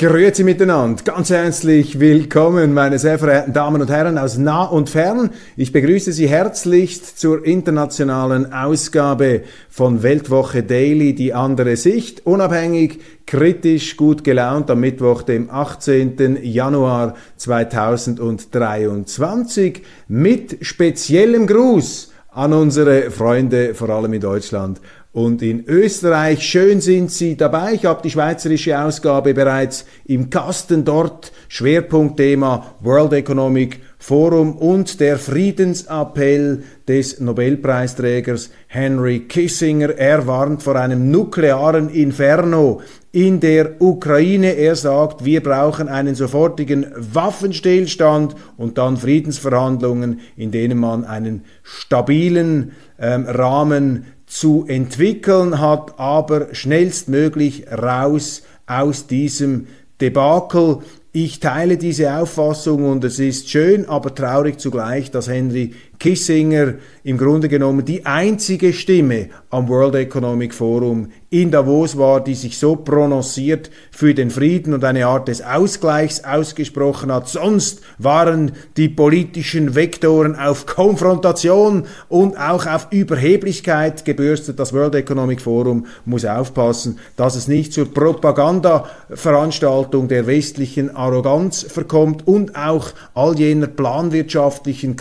Grüezi miteinander, ganz herzlich willkommen, meine sehr verehrten Damen und Herren aus nah und fern. Ich begrüße Sie herzlichst zur internationalen Ausgabe von Weltwoche Daily, die andere Sicht, unabhängig, kritisch, gut gelaunt am Mittwoch, dem 18. Januar 2023 mit speziellem Gruß an unsere Freunde, vor allem in Deutschland und in Österreich. Schön sind Sie dabei. Ich habe die schweizerische Ausgabe bereits im Kasten dort. Schwerpunktthema World Economic Forum und der Friedensappell des Nobelpreisträgers Henry Kissinger. Er warnt vor einem nuklearen Inferno in der Ukraine. Er sagt, wir brauchen einen sofortigen Waffenstillstand und dann Friedensverhandlungen, in denen man einen stabilen ähm, Rahmen zu entwickeln hat, aber schnellstmöglich raus aus diesem Debakel. Ich teile diese Auffassung und es ist schön, aber traurig zugleich, dass Henry Kissinger im Grunde genommen die einzige Stimme am World Economic Forum in Davos war, die sich so prononciert für den Frieden und eine Art des Ausgleichs ausgesprochen hat. Sonst waren die politischen Vektoren auf Konfrontation und auch auf Überheblichkeit gebürstet. Das World Economic Forum muss aufpassen, dass es nicht zur Propagandaveranstaltung der westlichen Arroganz verkommt und auch all jener planwirtschaftlichen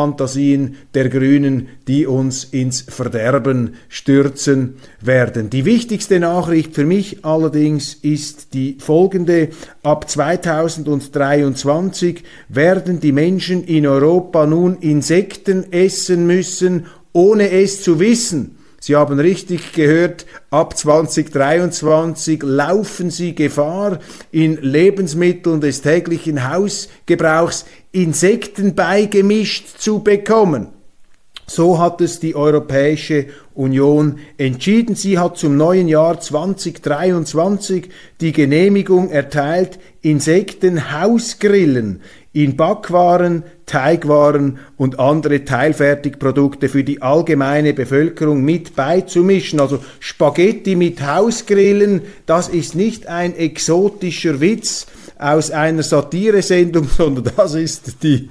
Klimafantasien der Grünen, die uns ins Verderben stürzen werden. Die wichtigste Nachricht für mich allerdings ist die folgende. Ab 2023 werden die Menschen in Europa nun Insekten essen müssen, ohne es zu wissen. Sie haben richtig gehört, ab 2023 laufen Sie Gefahr, in Lebensmitteln des täglichen Hausgebrauchs Insekten beigemischt zu bekommen. So hat es die Europäische Union entschieden. Sie hat zum neuen Jahr 2023 die Genehmigung erteilt, Insektenhausgrillen in Backwaren, Teigwaren und andere Teilfertigprodukte für die allgemeine Bevölkerung mit beizumischen. Also Spaghetti mit Hausgrillen, das ist nicht ein exotischer Witz, aus einer Satiresendung, sondern das ist die,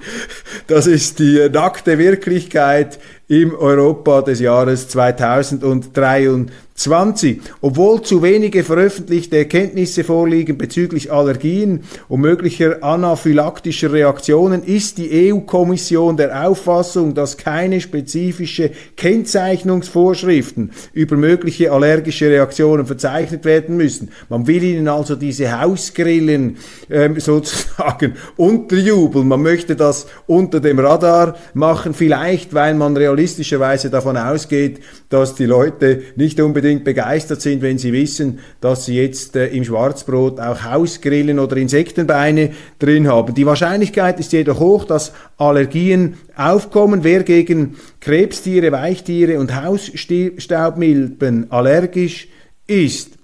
das ist die nackte Wirklichkeit im Europa des Jahres 2023. 20. Obwohl zu wenige veröffentlichte Erkenntnisse vorliegen bezüglich Allergien und möglicher anaphylaktischer Reaktionen, ist die EU-Kommission der Auffassung, dass keine spezifische Kennzeichnungsvorschriften über mögliche allergische Reaktionen verzeichnet werden müssen. Man will ihnen also diese Hausgrillen ähm, sozusagen unterjubeln. Man möchte das unter dem Radar machen, vielleicht weil man realistischerweise davon ausgeht, dass die Leute nicht unbedingt begeistert sind, wenn sie wissen, dass sie jetzt äh, im Schwarzbrot auch Hausgrillen oder Insektenbeine drin haben. Die Wahrscheinlichkeit ist jedoch hoch, dass Allergien aufkommen. Wer gegen Krebstiere, Weichtiere und Hausstaubmilben allergisch ist,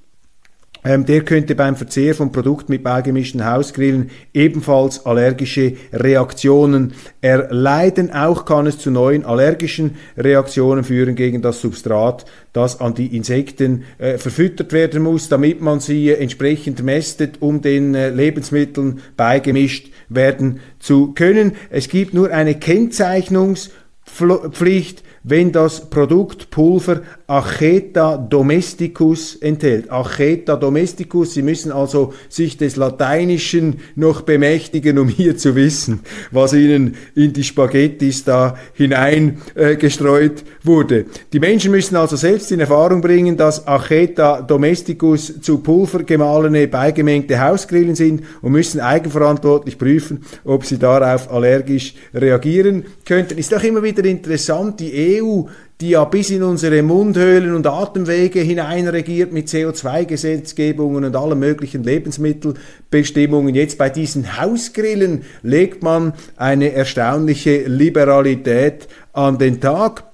ähm, der könnte beim Verzehr von Produkten mit beigemischten Hausgrillen ebenfalls allergische Reaktionen erleiden. Auch kann es zu neuen allergischen Reaktionen führen gegen das Substrat, das an die Insekten äh, verfüttert werden muss, damit man sie äh, entsprechend mästet, um den äh, Lebensmitteln beigemischt werden zu können. Es gibt nur eine Kennzeichnungspflicht wenn das Produkt Pulver Acheta domesticus enthält. Acheta domesticus, Sie müssen also sich des Lateinischen noch bemächtigen, um hier zu wissen, was Ihnen in die Spaghettis da hineingestreut äh, wurde. Die Menschen müssen also selbst in Erfahrung bringen, dass Acheta domesticus zu Pulver gemahlene, beigemengte Hausgrillen sind und müssen eigenverantwortlich prüfen, ob sie darauf allergisch reagieren könnten. Ist doch immer wieder interessant, die EU die ja bis in unsere Mundhöhlen und Atemwege hineinregiert mit CO2-Gesetzgebungen und allen möglichen Lebensmittelbestimmungen. Jetzt bei diesen Hausgrillen legt man eine erstaunliche Liberalität an den Tag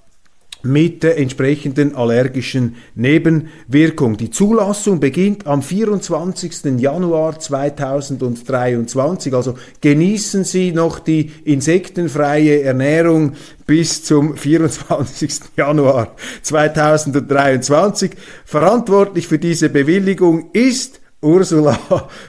mit der entsprechenden allergischen Nebenwirkung. Die Zulassung beginnt am 24. Januar 2023. Also genießen Sie noch die insektenfreie Ernährung bis zum 24. Januar 2023. Verantwortlich für diese Bewilligung ist Ursula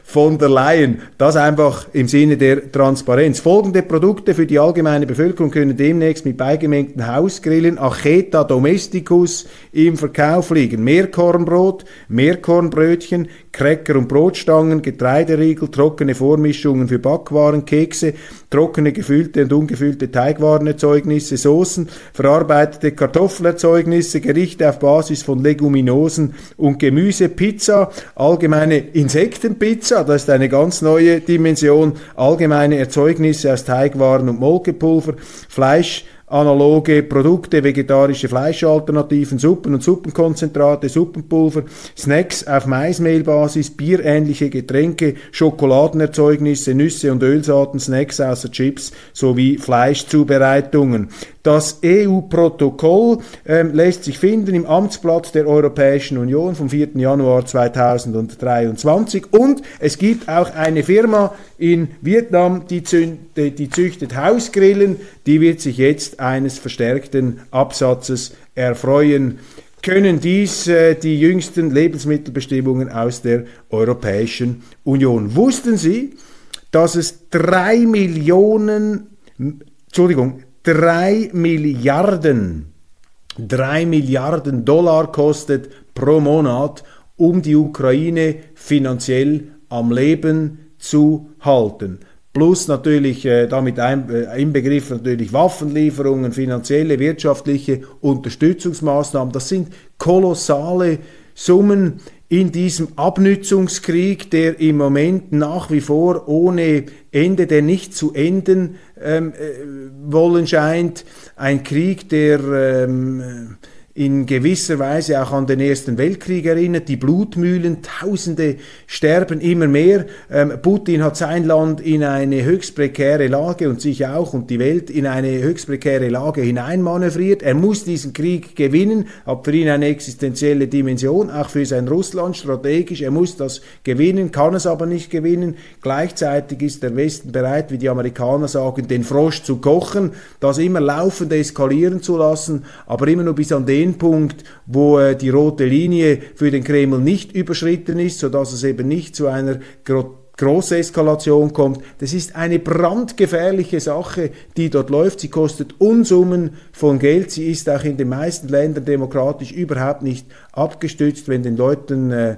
von der Leyen. Das einfach im Sinne der Transparenz. Folgende Produkte für die allgemeine Bevölkerung können demnächst mit beigemengten Hausgrillen Acheta domesticus im Verkauf liegen. Meerkornbrot, Meerkornbrötchen, Cracker und Brotstangen, Getreideriegel, trockene Vormischungen für Backwaren, Kekse, trockene gefüllte und ungefüllte Teigwarenerzeugnisse, Soßen, verarbeitete Kartoffelerzeugnisse, Gerichte auf Basis von Leguminosen und Gemüse, Pizza, allgemeine Insektenpizza, das ist eine ganz neue Dimension, allgemeine Erzeugnisse aus Teigwaren und Molkepulver, Fleisch, analoge Produkte, vegetarische Fleischalternativen, Suppen und Suppenkonzentrate, Suppenpulver, Snacks auf Maismehlbasis, bierähnliche Getränke, Schokoladenerzeugnisse, Nüsse und Ölsaaten, Snacks außer Chips sowie Fleischzubereitungen. Das EU-Protokoll ähm, lässt sich finden im Amtsblatt der Europäischen Union vom 4. Januar 2023 und es gibt auch eine Firma in Vietnam, die, die züchtet Hausgrillen, die wird sich jetzt eines verstärkten Absatzes erfreuen können dies äh, die jüngsten Lebensmittelbestimmungen aus der Europäischen Union. Wussten Sie, dass es drei Millionen, Entschuldigung, drei Milliarden, drei Milliarden Dollar kostet pro Monat, um die Ukraine finanziell am Leben zu halten. Plus natürlich äh, damit ein, äh, natürlich Waffenlieferungen, finanzielle, wirtschaftliche Unterstützungsmaßnahmen. Das sind kolossale Summen in diesem Abnützungskrieg, der im Moment nach wie vor ohne Ende, der nicht zu enden ähm, äh, wollen scheint. Ein Krieg, der ähm, in gewisser Weise auch an den Ersten Weltkrieg erinnert. Die Blutmühlen, Tausende sterben immer mehr. Ähm, Putin hat sein Land in eine höchst prekäre Lage und sich auch und die Welt in eine höchst prekäre Lage hineinmanövriert. Er muss diesen Krieg gewinnen, hat für ihn eine existenzielle Dimension, auch für sein Russland strategisch. Er muss das gewinnen, kann es aber nicht gewinnen. Gleichzeitig ist der Westen bereit, wie die Amerikaner sagen, den Frosch zu kochen, das immer laufend eskalieren zu lassen, aber immer nur bis an den den Punkt, wo äh, die rote Linie für den Kreml nicht überschritten ist, sodass es eben nicht zu einer große Eskalation kommt. Das ist eine brandgefährliche Sache, die dort läuft. Sie kostet Unsummen von Geld. Sie ist auch in den meisten Ländern demokratisch überhaupt nicht abgestützt, wenn den Leuten äh,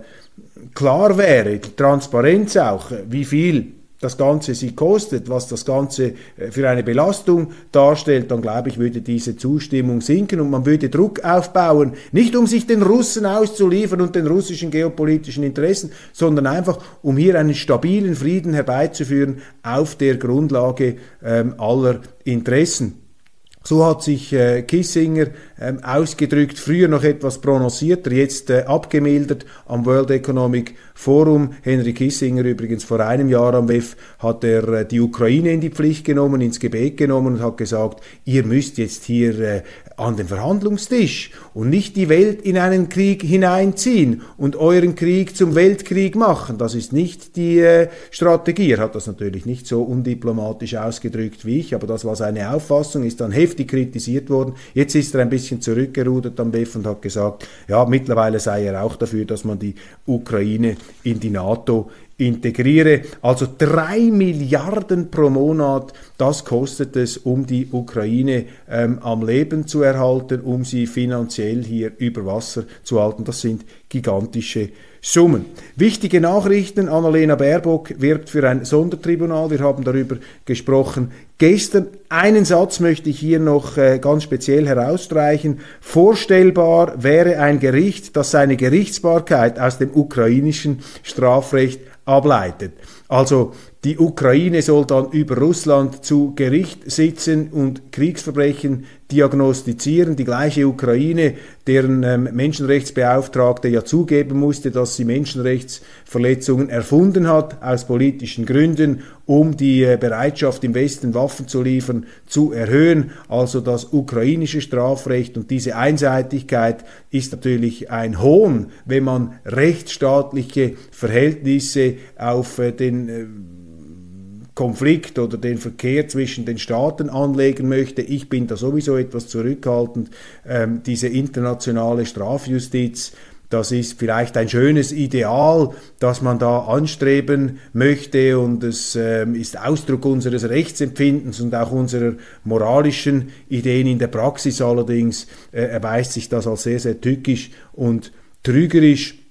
klar wäre, die Transparenz auch, wie viel das Ganze sie kostet, was das Ganze äh, für eine Belastung darstellt, dann glaube ich, würde diese Zustimmung sinken und man würde Druck aufbauen, nicht um sich den Russen auszuliefern und den russischen geopolitischen Interessen, sondern einfach um hier einen stabilen Frieden herbeizuführen auf der Grundlage ähm, aller Interessen. So hat sich äh, Kissinger ähm, ausgedrückt, früher noch etwas prononcierter, jetzt äh, abgemildert am World Economic Forum. Henry Kissinger übrigens vor einem Jahr am WEF hat er äh, die Ukraine in die Pflicht genommen, ins Gebet genommen und hat gesagt, ihr müsst jetzt hier äh, an den Verhandlungstisch und nicht die Welt in einen Krieg hineinziehen und euren Krieg zum Weltkrieg machen. Das ist nicht die äh, Strategie. Er hat das natürlich nicht so undiplomatisch ausgedrückt wie ich, aber das war seine Auffassung, ist dann heftig kritisiert worden. Jetzt ist er ein bisschen zurückgerudert am BEF und hat gesagt, ja, mittlerweile sei er auch dafür, dass man die Ukraine in die NATO integriere. Also drei Milliarden pro Monat, das kostet es, um die Ukraine ähm, am Leben zu erhalten, um sie finanziell hier über Wasser zu halten. Das sind gigantische Summen. Wichtige Nachrichten. Annalena Baerbock wirbt für ein Sondertribunal. Wir haben darüber gesprochen gestern. Einen Satz möchte ich hier noch äh, ganz speziell herausstreichen. Vorstellbar wäre ein Gericht, das seine Gerichtsbarkeit aus dem ukrainischen Strafrecht ableitet. Also die Ukraine soll dann über Russland zu Gericht sitzen und Kriegsverbrechen diagnostizieren. Die gleiche Ukraine, deren ähm, Menschenrechtsbeauftragte ja zugeben musste, dass sie Menschenrechtsverletzungen erfunden hat aus politischen Gründen, um die äh, Bereitschaft im Westen Waffen zu liefern zu erhöhen. Also das ukrainische Strafrecht und diese Einseitigkeit ist natürlich ein Hohn, wenn man rechtsstaatliche Verhältnisse auf äh, den äh, Konflikt oder den Verkehr zwischen den Staaten anlegen möchte. Ich bin da sowieso etwas zurückhaltend. Ähm, diese internationale Strafjustiz, das ist vielleicht ein schönes Ideal, das man da anstreben möchte und es ähm, ist Ausdruck unseres Rechtsempfindens und auch unserer moralischen Ideen. In der Praxis allerdings äh, erweist sich das als sehr, sehr tückisch und trügerisch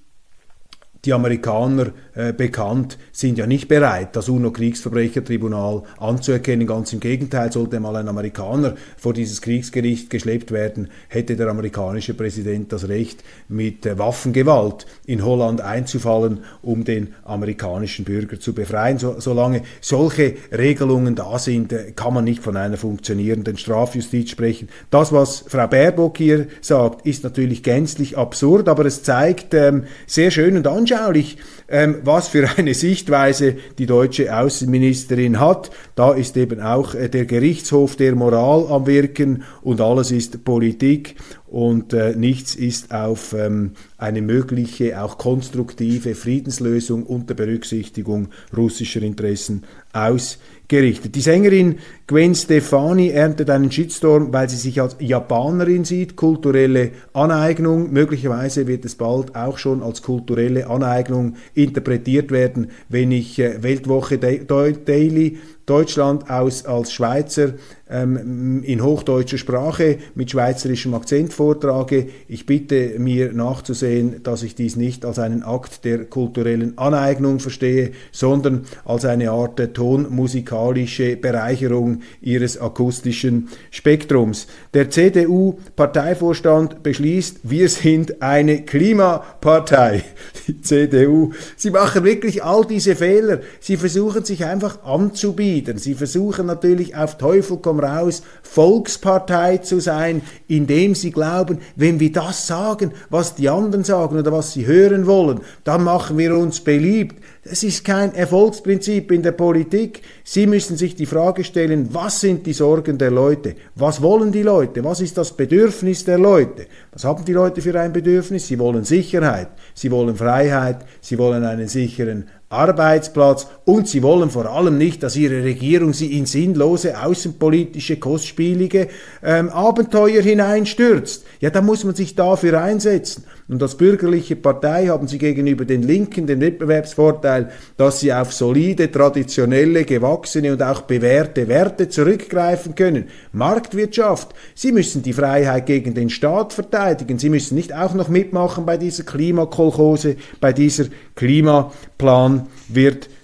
die Amerikaner äh, bekannt, sind ja nicht bereit, das UNO-Kriegsverbrechertribunal anzuerkennen. Ganz im Gegenteil, sollte mal ein Amerikaner vor dieses Kriegsgericht geschleppt werden, hätte der amerikanische Präsident das Recht, mit äh, Waffengewalt in Holland einzufallen, um den amerikanischen Bürger zu befreien. So, solange solche Regelungen da sind, äh, kann man nicht von einer funktionierenden Strafjustiz sprechen. Das, was Frau Baerbock hier sagt, ist natürlich gänzlich absurd, aber es zeigt ähm, sehr schön und anschaulich, anschaulich, ähm, was für eine Sichtweise die deutsche Außenministerin hat. Da ist eben auch äh, der Gerichtshof der Moral am Wirken und alles ist Politik und äh, nichts ist auf ähm, eine mögliche, auch konstruktive Friedenslösung unter Berücksichtigung russischer Interessen ausgerichtet. Die Sängerin Gwen Stefani erntet einen Shitstorm, weil sie sich als Japanerin sieht, kulturelle Aneignung. Möglicherweise wird es bald auch schon als kulturelle Aneignung interpretiert werden, wenn ich äh, Weltwoche Daily Deutschland aus, als Schweizer ähm, in hochdeutscher Sprache mit schweizerischem Akzent vortrage. Ich bitte mir nachzusehen, dass ich dies nicht als einen Akt der kulturellen Aneignung verstehe, sondern als eine Art der tonmusikalische Bereicherung ihres akustischen Spektrums. Der CDU-Parteivorstand beschließt, wir sind eine Klimapartei. Die CDU, sie machen wirklich all diese Fehler. Sie versuchen sich einfach anzubieten. Sie versuchen natürlich auf Teufel komm raus, Volkspartei zu sein, indem sie glauben, wenn wir das sagen, was die anderen sagen oder was sie hören wollen, dann machen wir uns beliebt. Das ist kein Erfolgsprinzip in der Politik. Sie müssen sich die Frage stellen, was sind die Sorgen der Leute? Was wollen die Leute? Was ist das Bedürfnis der Leute? Was haben die Leute für ein Bedürfnis? Sie wollen Sicherheit, sie wollen Freiheit, sie wollen einen sicheren Arbeitsplatz und sie wollen vor allem nicht, dass ihre Regierung sie in sinnlose außenpolitische, kostspielige ähm, Abenteuer hineinstürzt. Ja, da muss man sich dafür einsetzen. Und als bürgerliche Partei haben sie gegenüber den Linken den Wettbewerbsvorteil, dass sie auf solide, traditionelle, gewachsene und auch bewährte Werte zurückgreifen können. Marktwirtschaft. Sie müssen die Freiheit gegen den Staat verteidigen. Sie müssen nicht auch noch mitmachen bei dieser Klimakolchose, bei dieser Klimaplanwirtschaft.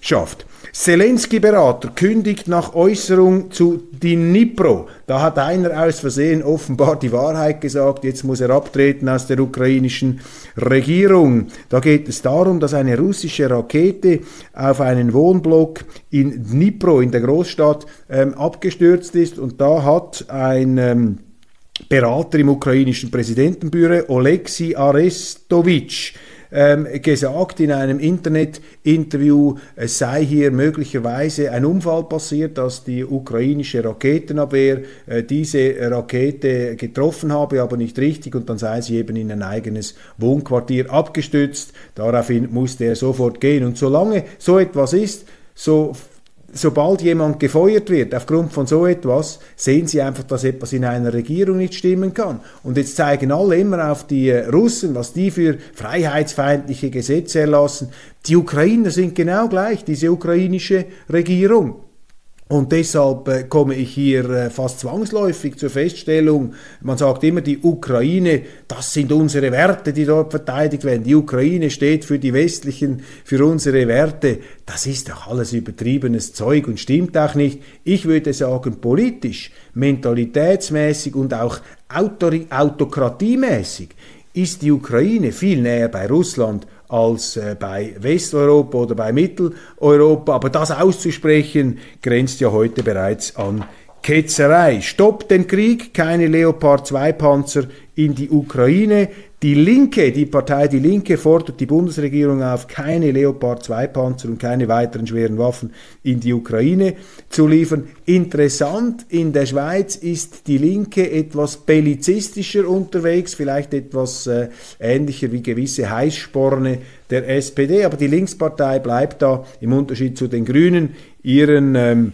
Zelensky-Berater kündigt nach Äußerung zu Dnipro. Da hat einer aus Versehen offenbar die Wahrheit gesagt. Jetzt muss er abtreten aus der ukrainischen Regierung. Da geht es darum, dass eine russische Rakete auf einen Wohnblock in Dnipro, in der Großstadt, ähm, abgestürzt ist. Und da hat ein ähm, Berater im ukrainischen Präsidentenbüro, Oleksiy Arestovich, ähm, gesagt in einem Internetinterview, es sei hier möglicherweise ein Unfall passiert, dass die ukrainische Raketenabwehr äh, diese Rakete getroffen habe, aber nicht richtig und dann sei sie eben in ein eigenes Wohnquartier abgestützt. Daraufhin musste er sofort gehen. Und solange so etwas ist, so sobald jemand gefeuert wird aufgrund von so etwas, sehen sie einfach, dass etwas in einer Regierung nicht stimmen kann. Und jetzt zeigen alle immer auf die äh, Russen, was die für freiheitsfeindliche Gesetze erlassen. Die Ukrainer sind genau gleich, diese ukrainische Regierung. Und deshalb äh, komme ich hier äh, fast zwangsläufig zur Feststellung, man sagt immer, die Ukraine, das sind unsere Werte, die dort verteidigt werden. Die Ukraine steht für die westlichen, für unsere Werte. Das ist doch alles übertriebenes Zeug und stimmt auch nicht. Ich würde sagen, politisch, mentalitätsmäßig und auch autokratiemäßig ist die Ukraine viel näher bei Russland als äh, bei Westeuropa oder bei Mitteleuropa. Aber das auszusprechen, grenzt ja heute bereits an Ketzerei. Stoppt den Krieg, keine Leopard 2 Panzer in die Ukraine. Die Linke, die Partei Die Linke fordert die Bundesregierung auf, keine Leopard 2 Panzer und keine weiteren schweren Waffen in die Ukraine zu liefern. Interessant, in der Schweiz ist die Linke etwas bellizistischer unterwegs, vielleicht etwas äh, ähnlicher wie gewisse Heißsporne der SPD, aber die Linkspartei bleibt da im Unterschied zu den Grünen ihren ähm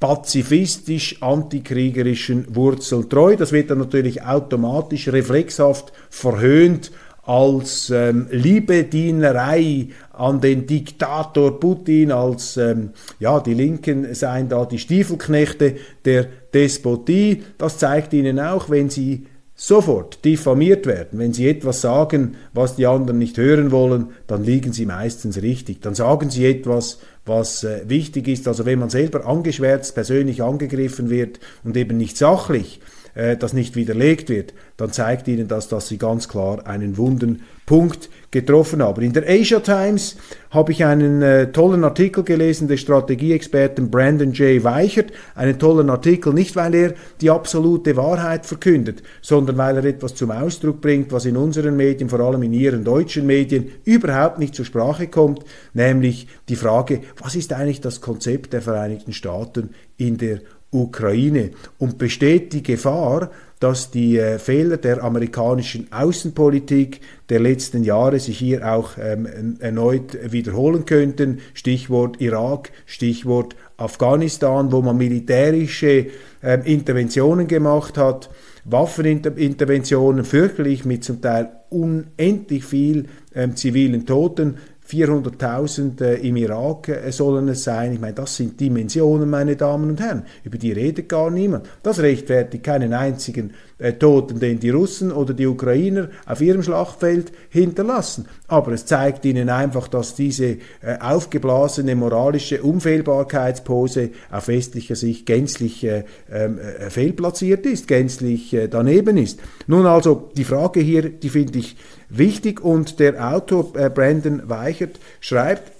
pazifistisch antikriegerischen Wurzeln treu. Das wird dann natürlich automatisch reflexhaft verhöhnt als ähm, Liebedienerei an den Diktator Putin, als ähm, ja, die Linken seien da die Stiefelknechte der Despotie. Das zeigt ihnen auch, wenn sie sofort diffamiert werden, wenn sie etwas sagen, was die anderen nicht hören wollen, dann liegen sie meistens richtig. Dann sagen sie etwas, was äh, wichtig ist. Also wenn man selber angeschwärzt, persönlich angegriffen wird und eben nicht sachlich, äh, das nicht widerlegt wird, dann zeigt ihnen das, dass sie ganz klar einen wunden Punkt getroffen haben. In der Asia Times habe ich einen äh, tollen Artikel gelesen des Strategieexperten Brandon J. Weichert. Einen tollen Artikel, nicht weil er die absolute Wahrheit verkündet, sondern weil er etwas zum Ausdruck bringt, was in unseren Medien, vor allem in ihren deutschen Medien, überhaupt nicht zur Sprache kommt, nämlich die Frage, was ist eigentlich das Konzept der Vereinigten Staaten in der Ukraine und besteht die Gefahr, dass die äh, Fehler der amerikanischen Außenpolitik der letzten Jahre sich hier auch ähm, erneut wiederholen könnten. Stichwort Irak, Stichwort Afghanistan, wo man militärische äh, Interventionen gemacht hat, Waffeninterventionen, fürchterlich mit zum Teil unendlich viel ähm, zivilen Toten. 400.000 äh, im Irak äh, sollen es sein. Ich meine, das sind Dimensionen, meine Damen und Herren. Über die redet gar niemand. Das rechtfertigt keinen einzigen Toten, den die Russen oder die Ukrainer auf ihrem Schlachtfeld hinterlassen. Aber es zeigt ihnen einfach, dass diese äh, aufgeblasene moralische Unfehlbarkeitspose auf westlicher Sicht gänzlich äh, ähm, äh, fehlplatziert ist, gänzlich daneben ist. Nun also die Frage hier, die finde ich wichtig und der Autor äh, Brandon Weichert schreibt,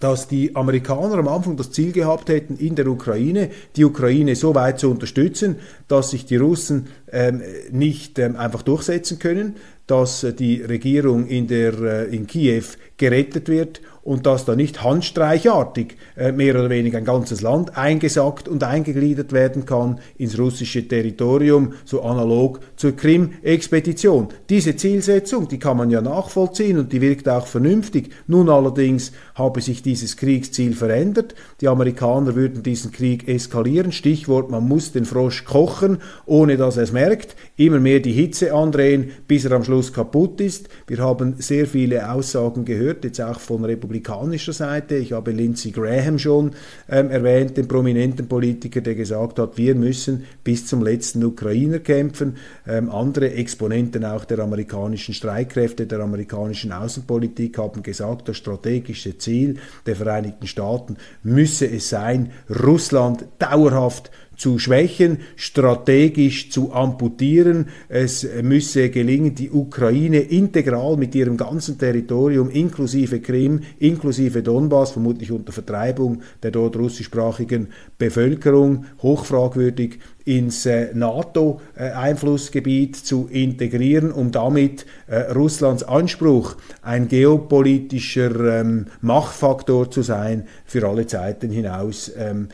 dass die Amerikaner am Anfang das Ziel gehabt hätten, in der Ukraine die Ukraine so weit zu unterstützen, dass sich die Russen ähm, nicht ähm, einfach durchsetzen können, dass die Regierung in, der, in Kiew gerettet wird und dass da nicht handstreichartig äh, mehr oder weniger ein ganzes Land eingesackt und eingegliedert werden kann ins russische Territorium, so analog zur Krim-Expedition. Diese Zielsetzung, die kann man ja nachvollziehen und die wirkt auch vernünftig. Nun allerdings habe sich dieses Kriegsziel verändert. Die Amerikaner würden diesen Krieg eskalieren. Stichwort, man muss den Frosch kochen, ohne dass er es merkt. Immer mehr die Hitze andrehen, bis er am Schluss kaputt ist. Wir haben sehr viele Aussagen gehört, jetzt auch von Republikanern republikanischer Seite. Ich habe Lindsey Graham schon ähm, erwähnt, den prominenten Politiker, der gesagt hat, wir müssen bis zum letzten Ukrainer kämpfen. Ähm, andere Exponenten auch der amerikanischen Streitkräfte, der amerikanischen Außenpolitik haben gesagt, das strategische Ziel der Vereinigten Staaten müsse es sein, Russland dauerhaft zu schwächen, strategisch zu amputieren. Es müsse gelingen, die Ukraine integral mit ihrem ganzen Territorium inklusive Krim, inklusive Donbass, vermutlich unter Vertreibung der dort russischsprachigen Bevölkerung, hochfragwürdig ins äh, NATO-Einflussgebiet zu integrieren, um damit äh, Russlands Anspruch, ein geopolitischer ähm, Machtfaktor zu sein, für alle Zeiten hinaus ähm,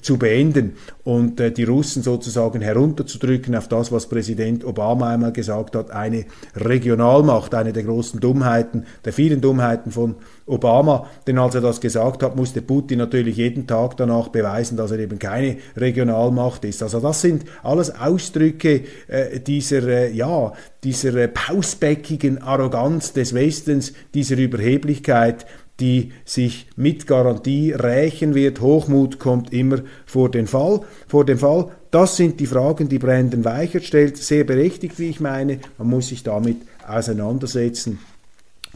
zu beenden und äh, die Russen sozusagen herunterzudrücken auf das, was Präsident Obama einmal gesagt hat, eine Regionalmacht, eine der großen Dummheiten, der vielen Dummheiten von Obama. Denn als er das gesagt hat, musste Putin natürlich jeden Tag danach beweisen, dass er eben keine Regionalmacht ist. Also das sind alles Ausdrücke äh, dieser, äh, ja, dieser äh, pausbäckigen Arroganz des Westens, dieser Überheblichkeit, die sich mit Garantie rächen wird. Hochmut kommt immer vor den Fall, vor dem Fall. Das sind die Fragen, die Brandon Weichert stellt. Sehr berechtigt, wie ich meine. Man muss sich damit auseinandersetzen.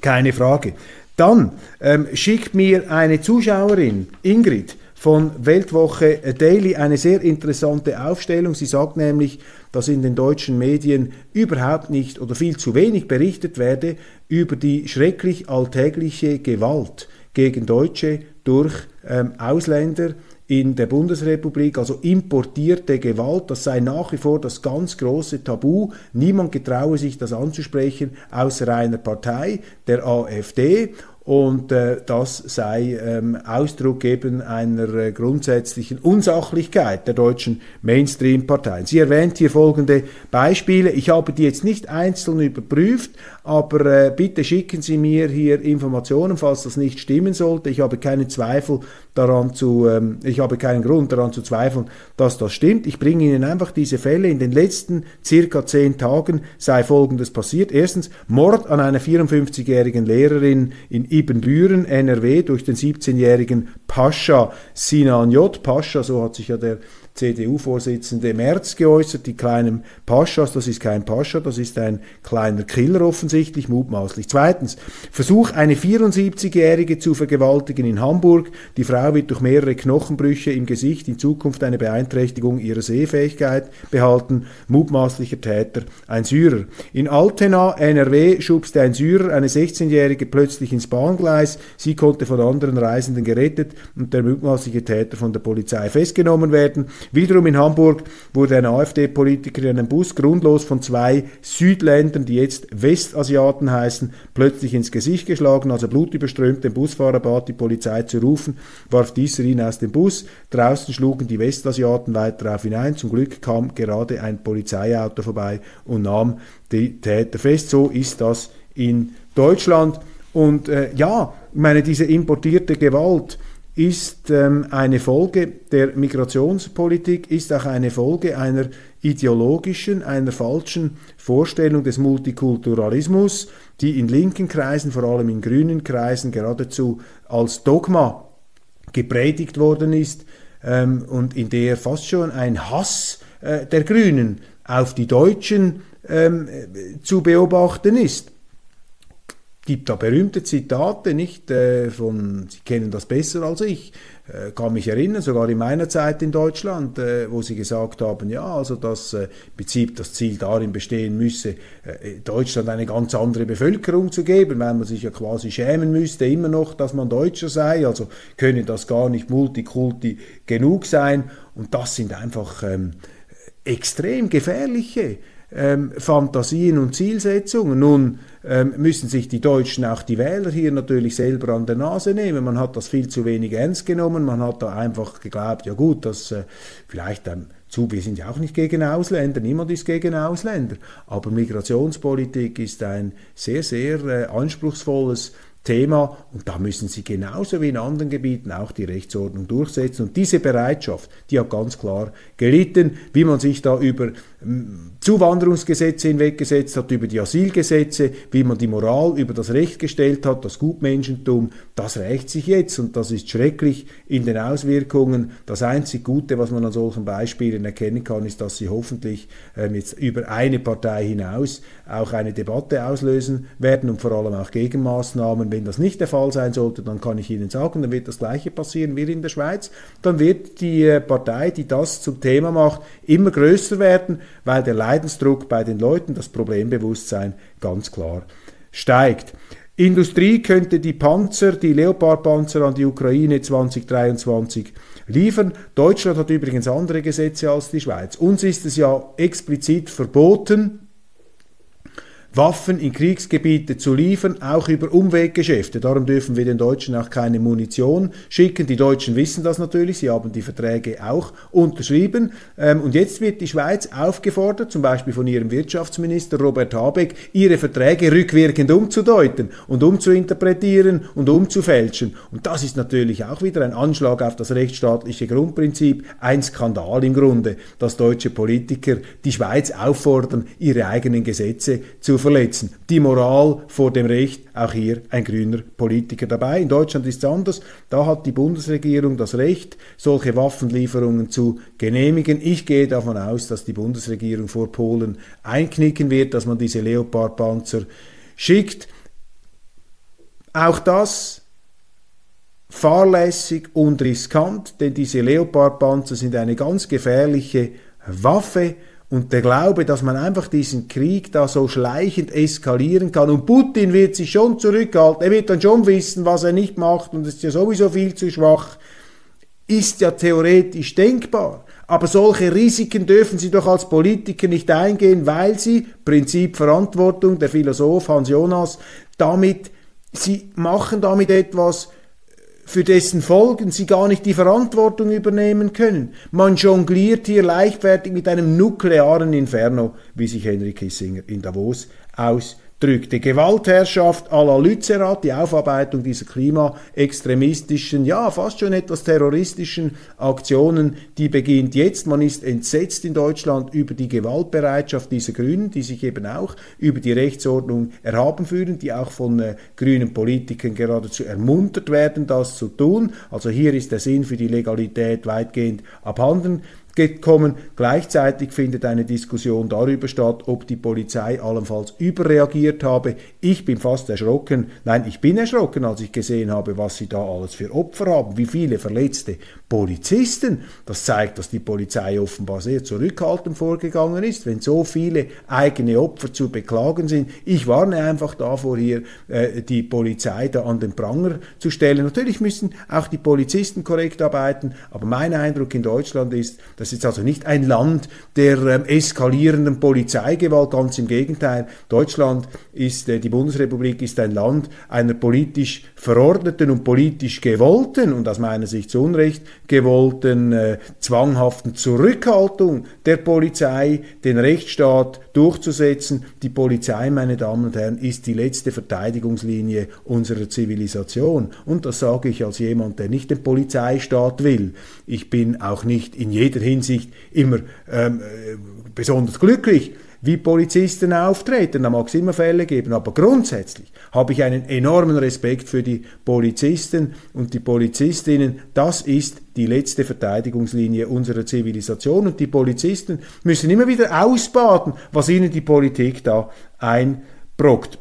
Keine Frage. Dann ähm, schickt mir eine Zuschauerin, Ingrid, von Weltwoche Daily eine sehr interessante Aufstellung. Sie sagt nämlich, dass in den deutschen Medien überhaupt nicht oder viel zu wenig berichtet werde über die schrecklich alltägliche Gewalt gegen Deutsche durch ähm, Ausländer in der Bundesrepublik, also importierte Gewalt, das sei nach wie vor das ganz große Tabu. Niemand getraue sich das anzusprechen, außer einer Partei, der AfD und äh, das sei ähm, Ausdruck eben einer äh, grundsätzlichen Unsachlichkeit der deutschen Mainstream-Parteien. Sie erwähnt hier folgende Beispiele. Ich habe die jetzt nicht einzeln überprüft, aber äh, bitte schicken Sie mir hier Informationen, falls das nicht stimmen sollte. Ich habe keinen Zweifel daran zu, ähm, ich habe keinen Grund daran zu zweifeln, dass das stimmt. Ich bringe Ihnen einfach diese Fälle. In den letzten circa zehn Tagen sei Folgendes passiert. Erstens Mord an einer 54-jährigen Lehrerin in Ibbenbüren, NRW, durch den 17-jährigen Pascha Sinan J. Pascha, so hat sich ja der CDU-Vorsitzende Merz geäußert, die kleinen Paschas, das ist kein Pascha, das ist ein kleiner Killer offensichtlich, mutmaßlich. Zweitens, Versuch, eine 74-Jährige zu vergewaltigen in Hamburg. Die Frau wird durch mehrere Knochenbrüche im Gesicht in Zukunft eine Beeinträchtigung ihrer Sehfähigkeit behalten. Mutmaßlicher Täter, ein Syrer. In Altena, NRW, schubste ein Syrer eine 16-Jährige plötzlich ins Bahngleis. Sie konnte von anderen Reisenden gerettet und der mutmaßliche Täter von der Polizei festgenommen werden. Wiederum in Hamburg wurde ein AfD-Politiker in einem Bus grundlos von zwei Südländern, die jetzt Westasiaten heißen, plötzlich ins Gesicht geschlagen. Als er blutüberströmt den Busfahrer bat, die Polizei zu rufen, warf dieser ihn aus dem Bus. Draußen schlugen die Westasiaten weiter auf ihn ein. Zum Glück kam gerade ein Polizeiauto vorbei und nahm die Täter fest. So ist das in Deutschland. Und äh, ja, ich meine, diese importierte Gewalt, ist ähm, eine Folge der Migrationspolitik, ist auch eine Folge einer ideologischen, einer falschen Vorstellung des Multikulturalismus, die in linken Kreisen, vor allem in grünen Kreisen, geradezu als Dogma gepredigt worden ist ähm, und in der fast schon ein Hass äh, der Grünen auf die Deutschen ähm, zu beobachten ist gibt da berühmte Zitate, nicht äh, von, Sie kennen das besser als ich, äh, kann mich erinnern, sogar in meiner Zeit in Deutschland, äh, wo Sie gesagt haben, ja, also dass im Prinzip das Ziel darin bestehen müsse, Deutschland eine ganz andere Bevölkerung zu geben, weil man sich ja quasi schämen müsste immer noch, dass man Deutscher sei, also könne das gar nicht multikulti genug sein. Und das sind einfach ähm, extrem gefährliche ähm, Fantasien und Zielsetzungen. Nun ähm, müssen sich die Deutschen, auch die Wähler hier natürlich selber an der Nase nehmen. Man hat das viel zu wenig ernst genommen. Man hat da einfach geglaubt, ja gut, dass äh, vielleicht ähm, zu, wir sind ja auch nicht gegen Ausländer, niemand ist gegen Ausländer, aber Migrationspolitik ist ein sehr, sehr äh, anspruchsvolles Thema und da müssen sie genauso wie in anderen Gebieten auch die Rechtsordnung durchsetzen. Und diese Bereitschaft, die hat ganz klar gelitten, wie man sich da über Zuwanderungsgesetze hinweggesetzt hat, über die Asylgesetze, wie man die Moral über das Recht gestellt hat, das Gutmenschentum, das rächt sich jetzt und das ist schrecklich in den Auswirkungen. Das einzig Gute, was man an solchen Beispielen erkennen kann, ist, dass sie hoffentlich ähm, jetzt über eine Partei hinaus auch eine Debatte auslösen werden und vor allem auch Gegenmaßnahmen. Wenn das nicht der Fall sein sollte, dann kann ich Ihnen sagen, dann wird das Gleiche passieren wie in der Schweiz. Dann wird die äh, Partei, die das zum Thema macht, immer größer werden weil der Leidensdruck bei den Leuten, das Problembewusstsein ganz klar steigt. Industrie könnte die Panzer, die Leopardpanzer an die Ukraine 2023 liefern. Deutschland hat übrigens andere Gesetze als die Schweiz. Uns ist es ja explizit verboten, Waffen in Kriegsgebiete zu liefern, auch über Umweggeschäfte. Darum dürfen wir den Deutschen auch keine Munition schicken. Die Deutschen wissen das natürlich, sie haben die Verträge auch unterschrieben. Ähm, und jetzt wird die Schweiz aufgefordert, zum Beispiel von ihrem Wirtschaftsminister Robert Habeck, ihre Verträge rückwirkend umzudeuten und umzuinterpretieren und umzufälschen. Und das ist natürlich auch wieder ein Anschlag auf das rechtsstaatliche Grundprinzip, ein Skandal im Grunde, dass deutsche Politiker die Schweiz auffordern, ihre eigenen Gesetze zu verletzen. Die Moral vor dem Recht, auch hier ein grüner Politiker dabei. In Deutschland ist es anders. Da hat die Bundesregierung das Recht, solche Waffenlieferungen zu genehmigen. Ich gehe davon aus, dass die Bundesregierung vor Polen einknicken wird, dass man diese Leopardpanzer schickt. Auch das fahrlässig und riskant, denn diese Leopardpanzer sind eine ganz gefährliche Waffe und der Glaube, dass man einfach diesen Krieg da so schleichend eskalieren kann. Und Putin wird sich schon zurückhalten, er wird dann schon wissen, was er nicht macht. Und ist ja sowieso viel zu schwach, ist ja theoretisch denkbar. Aber solche Risiken dürfen Sie doch als Politiker nicht eingehen, weil Sie, Prinzip Verantwortung, der Philosoph Hans Jonas, damit, Sie machen damit etwas, für dessen Folgen sie gar nicht die Verantwortung übernehmen können. Man jongliert hier leichtfertig mit einem nuklearen Inferno, wie sich Henry Kissinger in Davos aus drückte. Gewaltherrschaft à la Lützerath, die Aufarbeitung dieser klimaextremistischen, ja fast schon etwas terroristischen Aktionen, die beginnt jetzt. Man ist entsetzt in Deutschland über die Gewaltbereitschaft dieser Grünen, die sich eben auch über die Rechtsordnung erhaben fühlen, die auch von äh, grünen Politikern geradezu ermuntert werden, das zu tun. Also hier ist der Sinn für die Legalität weitgehend abhanden gekommen. Gleichzeitig findet eine Diskussion darüber statt, ob die Polizei allenfalls überreagiert habe. Ich bin fast erschrocken. Nein, ich bin erschrocken, als ich gesehen habe, was sie da alles für Opfer haben, wie viele verletzte Polizisten. Das zeigt, dass die Polizei offenbar sehr zurückhaltend vorgegangen ist, wenn so viele eigene Opfer zu beklagen sind. Ich warne einfach davor, hier äh, die Polizei da an den Pranger zu stellen. Natürlich müssen auch die Polizisten korrekt arbeiten, aber mein Eindruck in Deutschland ist, das ist also nicht ein Land der ähm, eskalierenden Polizeigewalt, ganz im Gegenteil. Deutschland ist, äh, die Bundesrepublik ist ein Land einer politisch verordneten und politisch gewollten und aus meiner Sicht zu Unrecht gewollten äh, zwanghaften Zurückhaltung der Polizei, den Rechtsstaat durchzusetzen. Die Polizei, meine Damen und Herren, ist die letzte Verteidigungslinie unserer Zivilisation. Und das sage ich als jemand, der nicht den Polizeistaat will. Ich bin auch nicht in jeder Hinsicht immer ähm, äh, besonders glücklich wie Polizisten auftreten. Da mag es immer Fälle geben, aber grundsätzlich habe ich einen enormen Respekt für die Polizisten und die Polizistinnen. Das ist die letzte Verteidigungslinie unserer Zivilisation und die Polizisten müssen immer wieder ausbaden, was ihnen die Politik da einbrockt.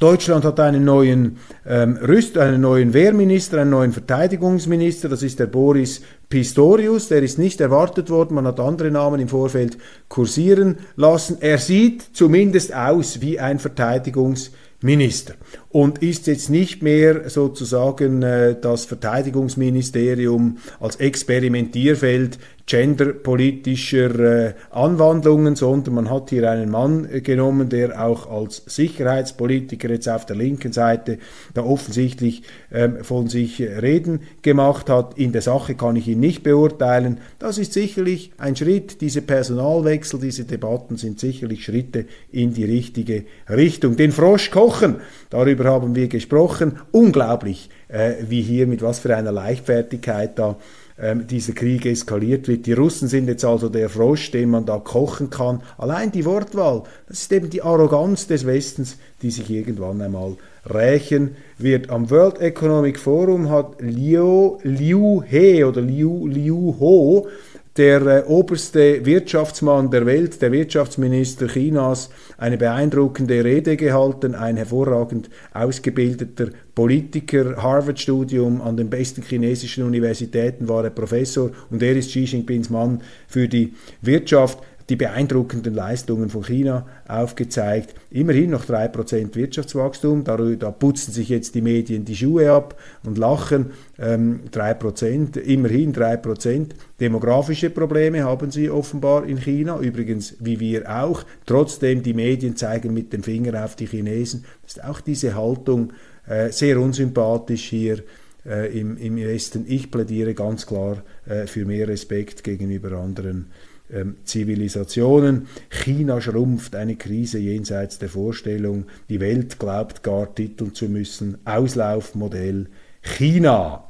Deutschland hat einen neuen ähm, Rüst, einen neuen Wehrminister, einen neuen Verteidigungsminister, das ist der Boris Pistorius, der ist nicht erwartet worden, man hat andere Namen im Vorfeld kursieren lassen. Er sieht zumindest aus wie ein Verteidigungsminister. Minister und ist jetzt nicht mehr sozusagen äh, das Verteidigungsministerium als Experimentierfeld genderpolitischer äh, Anwandlungen, sondern man hat hier einen Mann äh, genommen, der auch als Sicherheitspolitiker jetzt auf der linken Seite da offensichtlich ähm, von sich reden gemacht hat. In der Sache kann ich ihn nicht beurteilen. Das ist sicherlich ein Schritt. Diese Personalwechsel, diese Debatten sind sicherlich Schritte in die richtige Richtung. Den Frosch kochen, darüber haben wir gesprochen. Unglaublich, äh, wie hier mit was für einer Leichtfertigkeit da ähm, dieser Krieg eskaliert wird. Die Russen sind jetzt also der Frosch, den man da kochen kann. Allein die Wortwahl, das ist eben die Arroganz des Westens, die sich irgendwann einmal rächen wird. Am World Economic Forum hat Liu, Liu He oder Liu, Liu Ho der äh, oberste Wirtschaftsmann der Welt, der Wirtschaftsminister Chinas, eine beeindruckende Rede gehalten, ein hervorragend ausgebildeter Politiker, Harvard-Studium an den besten chinesischen Universitäten war er Professor und er ist Xi Jinpings Mann für die Wirtschaft die beeindruckenden Leistungen von China aufgezeigt. Immerhin noch 3% Wirtschaftswachstum, da, da, putzen sich jetzt die Medien die Schuhe ab und lachen. Ähm, 3%, immerhin 3%. Demografische Probleme haben sie offenbar in China, übrigens wie wir auch. Trotzdem, die Medien zeigen mit dem Finger auf die Chinesen. Das ist auch diese Haltung äh, sehr unsympathisch hier. Äh, im, im Westen. Ich plädiere ganz klar äh, für mehr Respekt gegenüber anderen ähm, Zivilisationen. China schrumpft, eine Krise jenseits der Vorstellung. Die Welt glaubt gar titeln zu müssen. Auslaufmodell China.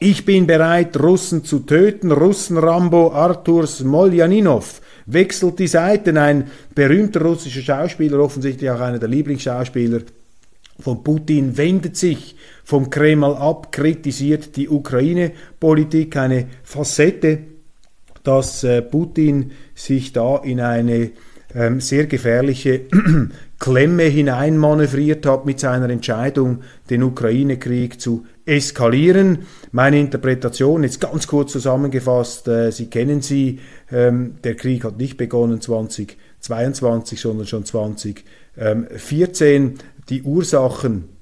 Ich bin bereit, Russen zu töten. Russen-Rambo Artur Smoljaninov wechselt die Seiten. Ein berühmter russischer Schauspieler, offensichtlich auch einer der Lieblingsschauspieler von Putin, wendet sich vom Kreml ab, kritisiert die Ukraine-Politik, eine Facette dass äh, Putin sich da in eine ähm, sehr gefährliche Klemme hineinmanövriert hat mit seiner Entscheidung, den Ukraine-Krieg zu eskalieren. Meine Interpretation jetzt ganz kurz zusammengefasst, äh, Sie kennen sie, ähm, der Krieg hat nicht begonnen 2022, sondern schon 2014. Die Ursachen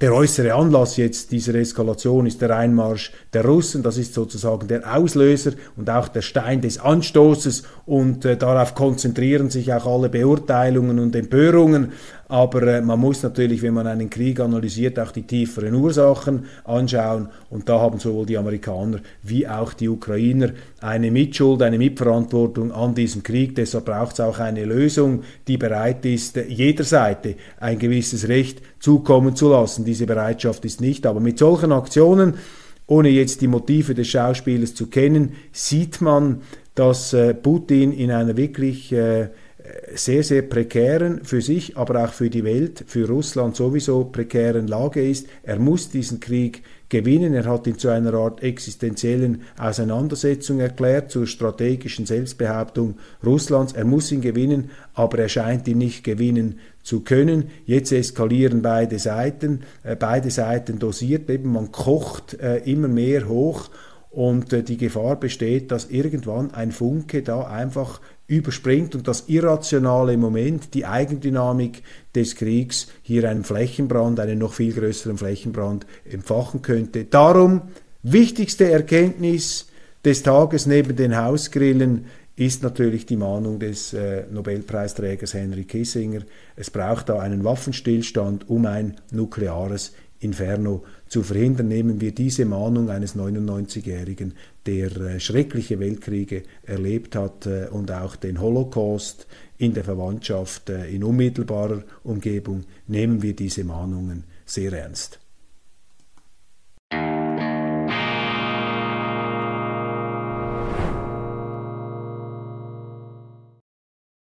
der äußere Anlass jetzt dieser Eskalation ist der Einmarsch der Russen. Das ist sozusagen der Auslöser und auch der Stein des Anstoßes. Und äh, darauf konzentrieren sich auch alle Beurteilungen und Empörungen. Aber äh, man muss natürlich, wenn man einen Krieg analysiert, auch die tieferen Ursachen anschauen. Und da haben sowohl die Amerikaner wie auch die Ukrainer eine Mitschuld, eine Mitverantwortung an diesem Krieg. Deshalb braucht es auch eine Lösung, die bereit ist, jeder Seite ein gewisses Recht zukommen zu lassen. Diese Bereitschaft ist nicht. Aber mit solchen Aktionen, ohne jetzt die Motive des Schauspielers zu kennen, sieht man, dass äh, Putin in einer wirklich äh, sehr, sehr prekären, für sich, aber auch für die Welt, für Russland sowieso prekären Lage ist. Er muss diesen Krieg gewinnen. Er hat ihn zu einer Art existenziellen Auseinandersetzung erklärt, zur strategischen Selbstbehauptung Russlands. Er muss ihn gewinnen, aber er scheint ihn nicht gewinnen zu können. Jetzt eskalieren beide Seiten, äh, beide Seiten dosiert, eben man kocht äh, immer mehr hoch und äh, die Gefahr besteht, dass irgendwann ein Funke da einfach überspringt und das irrationale Moment, die Eigendynamik des Kriegs hier einen Flächenbrand, einen noch viel größeren Flächenbrand entfachen könnte. Darum wichtigste Erkenntnis des Tages neben den Hausgrillen ist natürlich die Mahnung des äh, Nobelpreisträgers Henry Kissinger. Es braucht da einen Waffenstillstand, um ein nukleares Inferno zu verhindern, nehmen wir diese Mahnung eines 99-Jährigen, der äh, schreckliche Weltkriege erlebt hat äh, und auch den Holocaust in der Verwandtschaft, äh, in unmittelbarer Umgebung, nehmen wir diese Mahnungen sehr ernst.